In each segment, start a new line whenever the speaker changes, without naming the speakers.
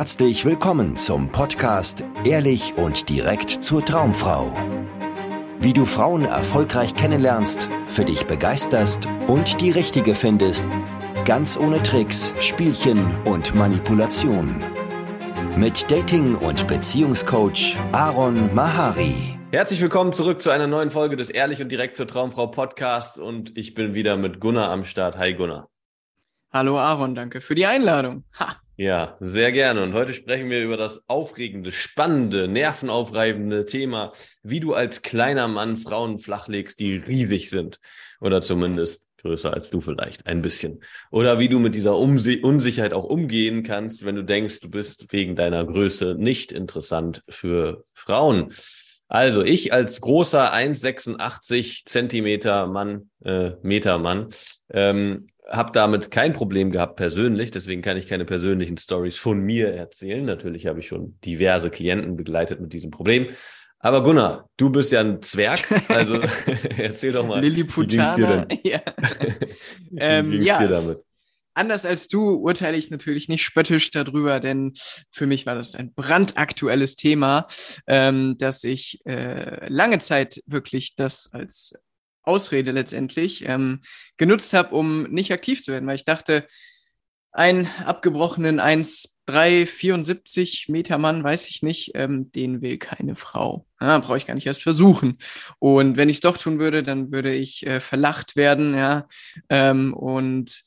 herzlich willkommen zum Podcast Ehrlich und direkt zur Traumfrau. Wie du Frauen erfolgreich kennenlernst, für dich begeisterst und die richtige findest, ganz ohne Tricks, Spielchen und Manipulation. Mit Dating- und Beziehungscoach Aaron Mahari.
Herzlich willkommen zurück zu einer neuen Folge des Ehrlich und direkt zur Traumfrau Podcasts und ich bin wieder mit Gunnar am Start. Hi Gunnar.
Hallo Aaron, danke für die Einladung. Ha.
Ja, sehr gerne. Und heute sprechen wir über das aufregende, spannende, nervenaufreibende Thema, wie du als kleiner Mann Frauen flachlegst, die riesig sind. Oder zumindest größer als du vielleicht, ein bisschen. Oder wie du mit dieser Umsi Unsicherheit auch umgehen kannst, wenn du denkst, du bist wegen deiner Größe nicht interessant für Frauen. Also ich als großer 1,86 Zentimeter Mann, äh, Meter Mann, ähm, habe damit kein Problem gehabt persönlich, deswegen kann ich keine persönlichen Stories von mir erzählen. Natürlich habe ich schon diverse Klienten begleitet mit diesem Problem. Aber Gunnar, du bist ja ein Zwerg, also erzähl doch mal. Wie ging's dir,
Ja.
wie
ähm,
ging's
ja,
dir damit?
anders als du urteile ich natürlich nicht spöttisch darüber, denn für mich war das ein brandaktuelles Thema, ähm, dass ich äh, lange Zeit wirklich das als Ausrede letztendlich ähm, genutzt habe, um nicht aktiv zu werden, weil ich dachte, ein abgebrochenen 1,374 Meter Mann, weiß ich nicht, ähm, den will keine Frau. Ja, Brauche ich gar nicht erst versuchen. Und wenn ich es doch tun würde, dann würde ich äh, verlacht werden, ja. Ähm, und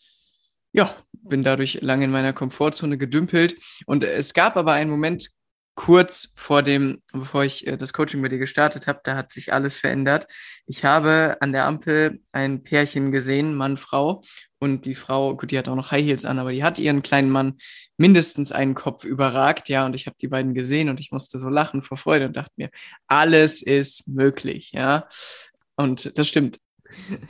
ja, bin dadurch lange in meiner Komfortzone gedümpelt. Und es gab aber einen Moment kurz vor dem, bevor ich äh, das Coaching bei dir gestartet habe, da hat sich alles verändert. Ich habe an der Ampel ein Pärchen gesehen, Mann, Frau. Und die Frau, gut, die hat auch noch High Heels an, aber die hat ihren kleinen Mann mindestens einen Kopf überragt, ja. Und ich habe die beiden gesehen und ich musste so lachen vor Freude und dachte mir, alles ist möglich, ja. Und das stimmt.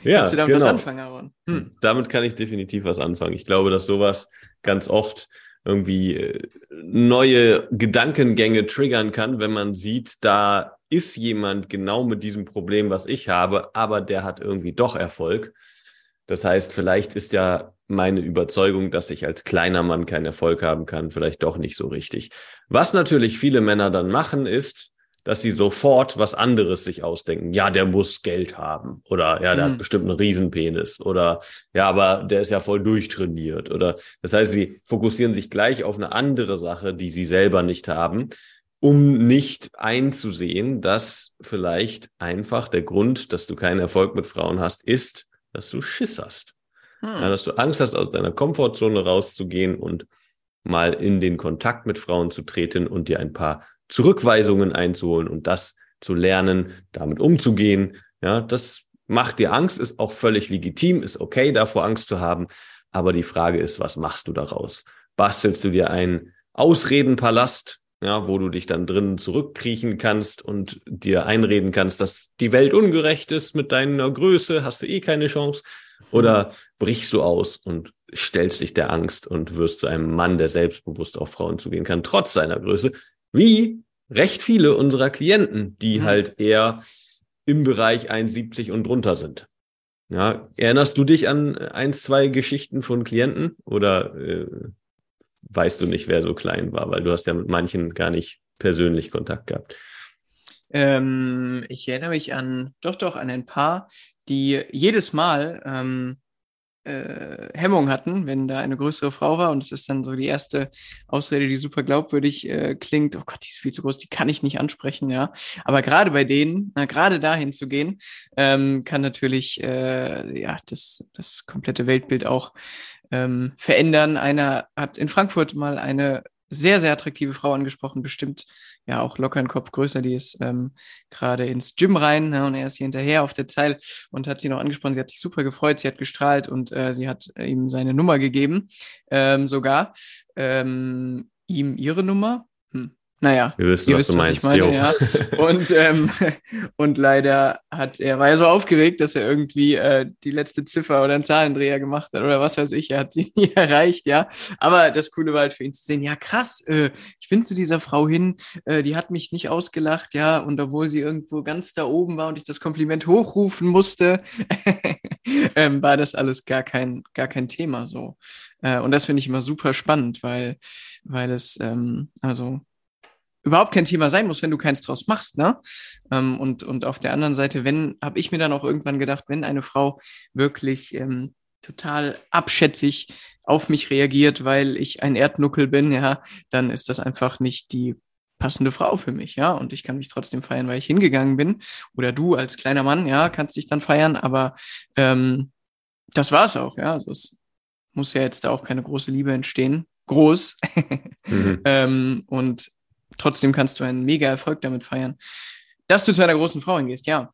Ja,
Kannst du damit was
genau.
anfangen, Aaron? Hm.
Damit kann ich definitiv was anfangen. Ich glaube, dass sowas ganz oft irgendwie äh, neue Gedankengänge triggern kann, wenn man sieht, da ist jemand genau mit diesem Problem, was ich habe, aber der hat irgendwie doch Erfolg. Das heißt, vielleicht ist ja meine Überzeugung, dass ich als kleiner Mann keinen Erfolg haben kann, vielleicht doch nicht so richtig. Was natürlich viele Männer dann machen, ist, dass sie sofort was anderes sich ausdenken. Ja, der muss Geld haben. Oder ja, der
Mhm.
hat bestimmt einen Riesenpenis. Oder ja, aber der ist ja voll durchtrainiert. Oder das heißt, sie fokussieren sich gleich auf eine andere Sache, die sie selber nicht haben, um nicht einzusehen, dass vielleicht einfach der Grund, dass du keinen Erfolg mit Frauen hast, ist, dass du Schiss hast. Ja,
Hm.
dass du Angst hast, aus deiner Komfortzone rauszugehen und mal in den Kontakt mit Frauen zu treten und dir ein paar Zurückweisungen einzuholen und das zu lernen, damit umzugehen. Ja, das macht dir Angst, ist auch völlig legitim, ist okay, davor Angst zu haben. Aber die Frage ist, was machst du daraus? Bastelst du dir einen Ausredenpalast, ja, wo du dich dann drinnen zurückkriechen kannst und dir einreden kannst, dass die Welt ungerecht ist mit deiner Größe, hast du eh keine Chance? Oder brichst du aus und stellst dich der Angst und wirst zu einem Mann, der selbstbewusst auf Frauen zugehen kann, trotz seiner Größe, wie recht viele unserer Klienten, die
Mhm.
halt eher im Bereich 1,70 und drunter sind. Ja, erinnerst du dich an eins, zwei Geschichten von Klienten oder äh, weißt du nicht, wer so klein war, weil du hast ja mit manchen gar nicht persönlich Kontakt gehabt.
Ähm, ich erinnere mich an, doch, doch, an ein paar, die jedes Mal ähm, äh, Hemmung hatten, wenn da eine größere Frau war. Und es ist dann so die erste Ausrede, die super glaubwürdig äh, klingt. Oh Gott, die ist viel zu groß, die kann ich nicht ansprechen, ja. Aber gerade bei denen, na, gerade dahin zu gehen, ähm, kann natürlich äh, ja das, das komplette Weltbild auch ähm, verändern. Einer hat in Frankfurt mal eine sehr, sehr attraktive Frau angesprochen, bestimmt ja auch locker einen Kopf größer, die ist ähm, gerade ins Gym rein ne, und er ist hier hinterher auf der Zeil und hat sie noch angesprochen. Sie hat sich super gefreut, sie hat gestrahlt und äh, sie hat äh, ihm seine Nummer gegeben, ähm, sogar ähm, ihm ihre Nummer. Naja,
Wir wissen, was
wisst,
du
was
meinst,
meine,
jo.
ja. Und, ähm, und leider hat er, war er so aufgeregt, dass er irgendwie äh, die letzte Ziffer oder einen Zahlendreher gemacht hat oder was weiß ich. Er hat sie nie erreicht, ja. Aber das Coole war halt für ihn zu sehen, ja krass, äh, ich bin zu dieser Frau hin, äh, die hat mich nicht ausgelacht, ja. Und obwohl sie irgendwo ganz da oben war und ich das Kompliment hochrufen musste, ähm, war das alles gar kein, gar kein Thema so. Äh, und das finde ich immer super spannend, weil, weil es, ähm, also überhaupt kein Thema sein muss, wenn du keins draus machst, ne? Ähm, und, und auf der anderen Seite, wenn, habe ich mir dann auch irgendwann gedacht, wenn eine Frau wirklich ähm, total abschätzig auf mich reagiert, weil ich ein Erdnuckel bin, ja, dann ist das einfach nicht die passende Frau für mich, ja, und ich kann mich trotzdem feiern, weil ich hingegangen bin. Oder du als kleiner Mann, ja, kannst dich dann feiern, aber ähm, das war's auch, ja. Also es muss ja jetzt da auch keine große Liebe entstehen. Groß.
Mhm.
ähm, und trotzdem kannst du einen mega Erfolg damit feiern. Dass du zu einer großen Frau hingehst, ja.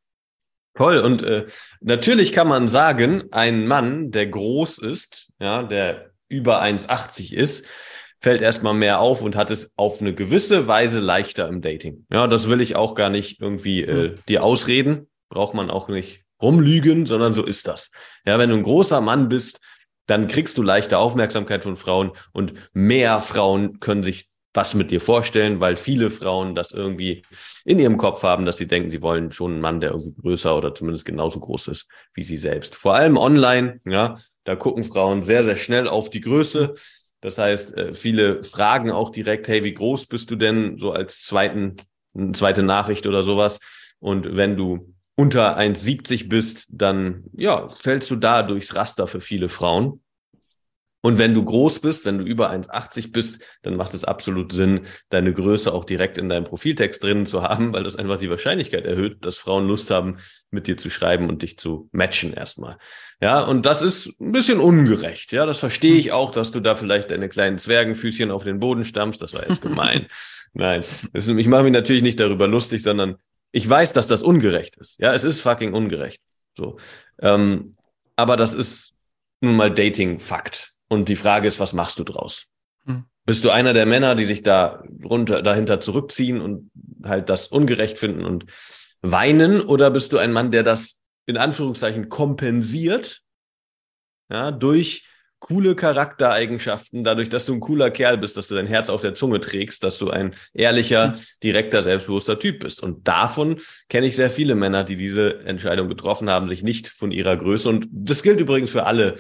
Toll. Und äh, natürlich kann man sagen, ein Mann, der groß ist, ja, der über 1,80 ist, fällt erstmal mehr auf und hat es auf eine gewisse Weise leichter im Dating. Ja, das will ich auch gar nicht irgendwie äh, dir ausreden. Braucht man auch nicht rumlügen, sondern so ist das. Ja, wenn du ein großer Mann bist, dann kriegst du leichter Aufmerksamkeit von Frauen und mehr Frauen können sich was mit dir vorstellen, weil viele Frauen das irgendwie in ihrem Kopf haben, dass sie denken, sie wollen schon einen Mann, der irgendwie größer oder zumindest genauso groß ist wie sie selbst. Vor allem online, ja, da gucken Frauen sehr, sehr schnell auf die Größe. Das heißt, äh, viele fragen auch direkt, hey, wie groß bist du denn so als zweiten, zweite Nachricht oder sowas? Und wenn du unter 1,70 bist, dann ja, fällst du da durchs Raster für viele Frauen. Und wenn du groß bist, wenn du über 1,80 bist, dann macht es absolut Sinn, deine Größe auch direkt in deinem Profiltext drinnen zu haben, weil das einfach die Wahrscheinlichkeit erhöht, dass Frauen Lust haben, mit dir zu schreiben und dich zu matchen erstmal. Ja, und das ist ein bisschen ungerecht. Ja, das verstehe ich auch, dass du da vielleicht deine kleinen Zwergenfüßchen auf den Boden stammst. Das war jetzt gemein. Nein, ist, ich mache mich natürlich nicht darüber lustig, sondern ich weiß, dass das ungerecht ist. Ja, es ist fucking ungerecht. So, ähm, aber das ist nun mal Dating-Fakt. Und die Frage ist, was machst du draus?
Hm.
Bist du einer der Männer, die sich da runter, dahinter zurückziehen und halt das ungerecht finden und weinen? Oder bist du ein Mann, der das in Anführungszeichen kompensiert? Ja, durch coole Charaktereigenschaften, dadurch, dass du ein cooler Kerl bist, dass du dein Herz auf der Zunge trägst, dass du ein ehrlicher, direkter, selbstbewusster Typ bist. Und davon kenne ich sehr viele Männer, die diese Entscheidung getroffen haben, sich nicht von ihrer Größe. Und das gilt übrigens für alle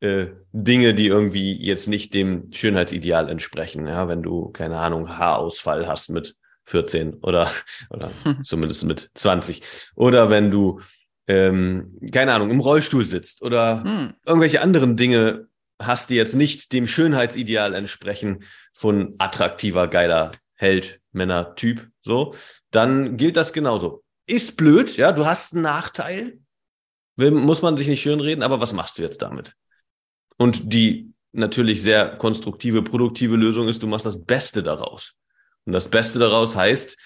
äh, Dinge, die irgendwie jetzt nicht dem Schönheitsideal entsprechen. Ja, wenn du, keine Ahnung, Haarausfall hast mit 14 oder, oder zumindest mit 20. Oder wenn du, ähm, keine Ahnung, im Rollstuhl sitzt oder
Hm.
irgendwelche anderen Dinge hast, die jetzt nicht dem Schönheitsideal entsprechen von attraktiver, geiler Held, Männer, Typ, so, dann gilt das genauso. Ist blöd, ja, du hast einen Nachteil, will, muss man sich nicht schönreden, aber was machst du jetzt damit? Und die natürlich sehr konstruktive, produktive Lösung ist, du machst das Beste daraus. Und das Beste daraus heißt,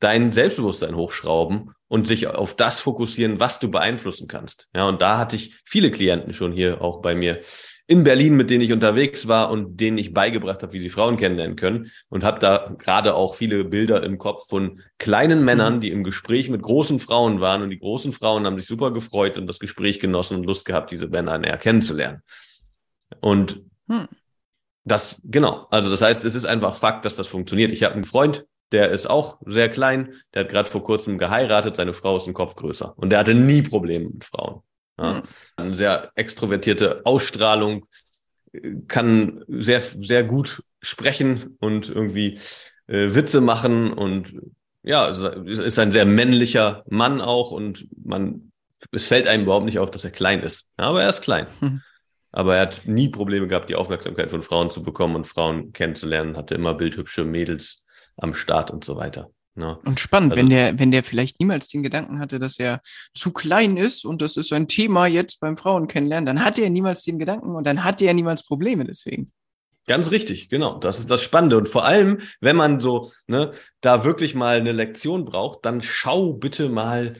dein Selbstbewusstsein hochschrauben und sich auf das fokussieren, was du beeinflussen kannst. Ja, und da hatte ich viele Klienten schon hier auch bei mir in Berlin, mit denen ich unterwegs war und denen ich beigebracht habe, wie sie Frauen kennenlernen können und habe da gerade auch viele Bilder im Kopf von kleinen Männern, die im Gespräch mit großen Frauen waren und die großen Frauen haben sich super gefreut und das Gespräch genossen und Lust gehabt, diese Männer näher kennenzulernen. Und
Hm.
das, genau, also das heißt, es ist einfach Fakt, dass das funktioniert. Ich habe einen Freund, der ist auch sehr klein, der hat gerade vor kurzem geheiratet, seine Frau ist ein Kopf größer und der hatte nie Probleme mit Frauen. Ja. Eine sehr extrovertierte Ausstrahlung, kann sehr, sehr gut sprechen und irgendwie äh, Witze machen und ja, ist ein sehr männlicher Mann auch und man, es fällt einem überhaupt nicht auf, dass er klein ist. Aber er ist klein.
Hm.
Aber er hat nie Probleme gehabt, die Aufmerksamkeit von Frauen zu bekommen und Frauen kennenzulernen, hatte immer bildhübsche Mädels am Start und so weiter. Ja.
Und spannend,
Also-
wenn der, wenn der vielleicht niemals den Gedanken hatte, dass er zu klein ist und das ist ein Thema jetzt beim Frauen kennenlernen, dann hatte er niemals den Gedanken und dann hatte er niemals Probleme deswegen.
Ganz richtig, genau. Das ist das Spannende. Und vor allem, wenn man so, ne, da wirklich mal eine Lektion braucht, dann schau bitte mal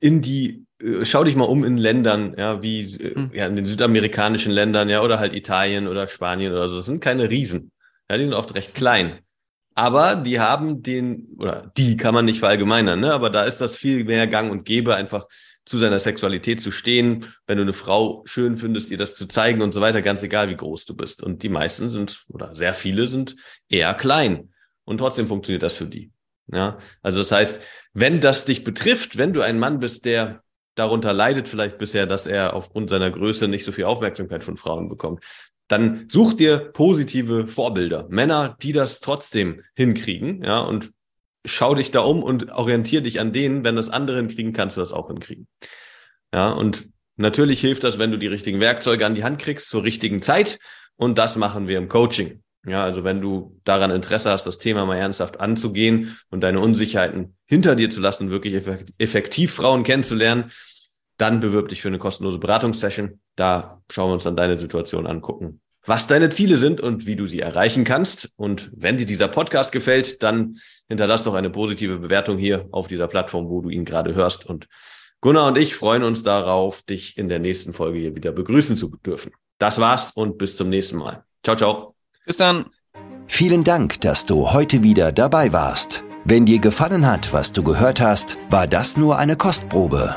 in die, äh, schau dich mal um in Ländern, ja, wie, äh,
Hm.
ja, in den südamerikanischen Ländern, ja, oder halt Italien oder Spanien oder so. Das sind keine Riesen. Ja, die sind oft recht klein. Aber die haben den, oder die kann man nicht verallgemeinern, ne? aber da ist das viel mehr Gang und Gäbe, einfach zu seiner Sexualität zu stehen, wenn du eine Frau schön findest, ihr das zu zeigen und so weiter, ganz egal, wie groß du bist. Und die meisten sind, oder sehr viele sind eher klein. Und trotzdem funktioniert das für die. Ja, also das heißt, wenn das dich betrifft, wenn du ein Mann bist, der darunter leidet vielleicht bisher, dass er aufgrund seiner Größe nicht so viel Aufmerksamkeit von Frauen bekommt, dann such dir positive Vorbilder, Männer, die das trotzdem hinkriegen, ja, und schau dich da um und orientier dich an denen. Wenn das andere hinkriegen, kannst du das auch hinkriegen. Ja, und natürlich hilft das, wenn du die richtigen Werkzeuge an die Hand kriegst zur richtigen Zeit. Und das machen wir im Coaching. Ja, also wenn du daran Interesse hast, das Thema mal ernsthaft anzugehen und deine Unsicherheiten hinter dir zu lassen, wirklich effektiv Frauen kennenzulernen, dann bewirb dich für eine kostenlose Beratungssession. Da schauen wir uns dann deine Situation angucken, was deine Ziele sind und wie du sie erreichen kannst. Und wenn dir dieser Podcast gefällt, dann hinterlass doch eine positive Bewertung hier auf dieser Plattform, wo du ihn gerade hörst. Und Gunnar und ich freuen uns darauf, dich in der nächsten Folge hier wieder begrüßen zu dürfen. Das war's und bis zum nächsten Mal. Ciao, ciao.
Bis dann.
Vielen Dank, dass du heute wieder dabei warst. Wenn dir gefallen hat, was du gehört hast, war das nur eine Kostprobe.